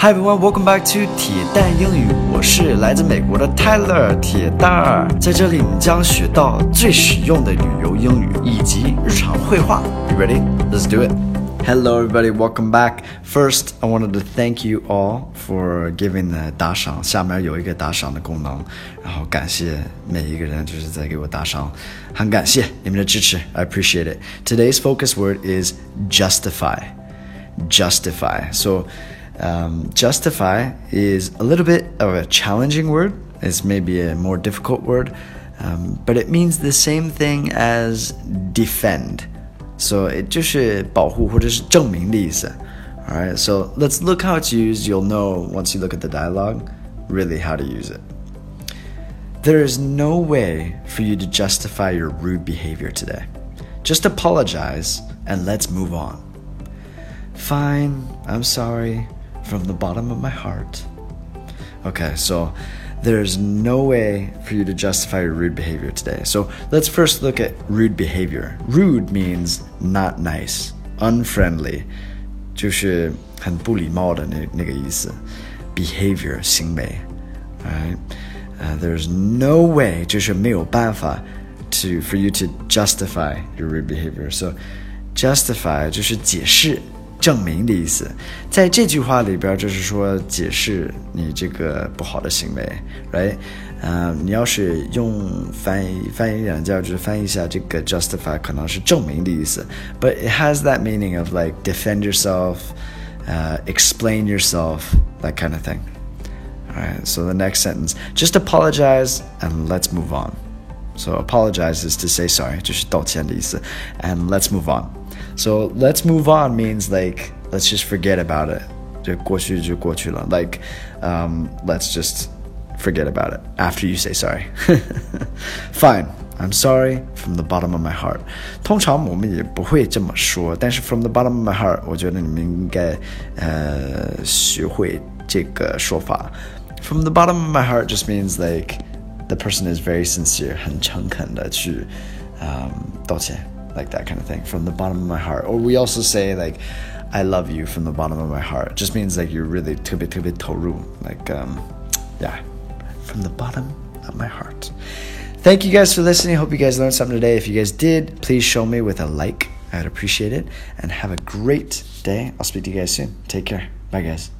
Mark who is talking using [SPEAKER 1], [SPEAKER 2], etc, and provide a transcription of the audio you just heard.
[SPEAKER 1] Hi everyone, welcome back to 铁蛋英语。我是来自美国的 Tyler 铁蛋儿，在这里你将学到最实用的旅游英语以及日常会话。You ready? Let's do it. Hello everybody, welcome back. First, I wanted to thank you all for giving the 打赏。下面有一个打赏的功能，然后感谢每一个人就是在给我打赏，很感谢你们的支持。I appreciate it. Today's focus word is justify. Justify. So um, justify is a little bit of a challenging word. It's maybe a more difficult word, um, but it means the same thing as defend. So it 就是保护或者是证明的意思. Alright, so let's look how it's used. You'll know once you look at the dialogue really how to use it. There is no way for you to justify your rude behavior today. Just apologize and let's move on. Fine, I'm sorry from the bottom of my heart. Okay, so there's no way for you to justify your rude behavior today. So let's first look at rude behavior. Rude means not nice, unfriendly, 就是很不礼貌的那那个意思。Behavior 行为，right? Uh, there's no way 就是没有办法 to for you to justify your rude behavior. So justify 就是解释 证明的意思，在这句话里边就是说解释你这个不好的行为，right？呃，你要是用翻译翻译软件，就是翻译一下这个 justify，可能是证明的意思，but it has that meaning of like defend yourself, uh, explain yourself, that kind of thing. Alright, so the next sentence, just apologize and let's move on. So apologize is to say sorry, 就是道歉的意思，and let's move on. So let's move on means like let's just forget about it. 就过去就过去了. Like um, let's just forget about it after you say sorry. Fine. I'm sorry from the bottom of my heart. 通常我们也不会这么说，但是 from the bottom of my heart，我觉得你们应该呃学会这个说法。From the bottom of my heart just means like the person is very sincere，很诚恳的去嗯道歉。 Like that kind of thing from the bottom of my heart. Or we also say like, I love you from the bottom of my heart. It just means like you're really too bit toru. Like um, yeah, from the bottom of my heart. Thank you guys for listening. Hope you guys learned something today. If you guys did, please show me with a like. I'd appreciate it. And have a great day. I'll speak to you guys soon. Take care. Bye guys.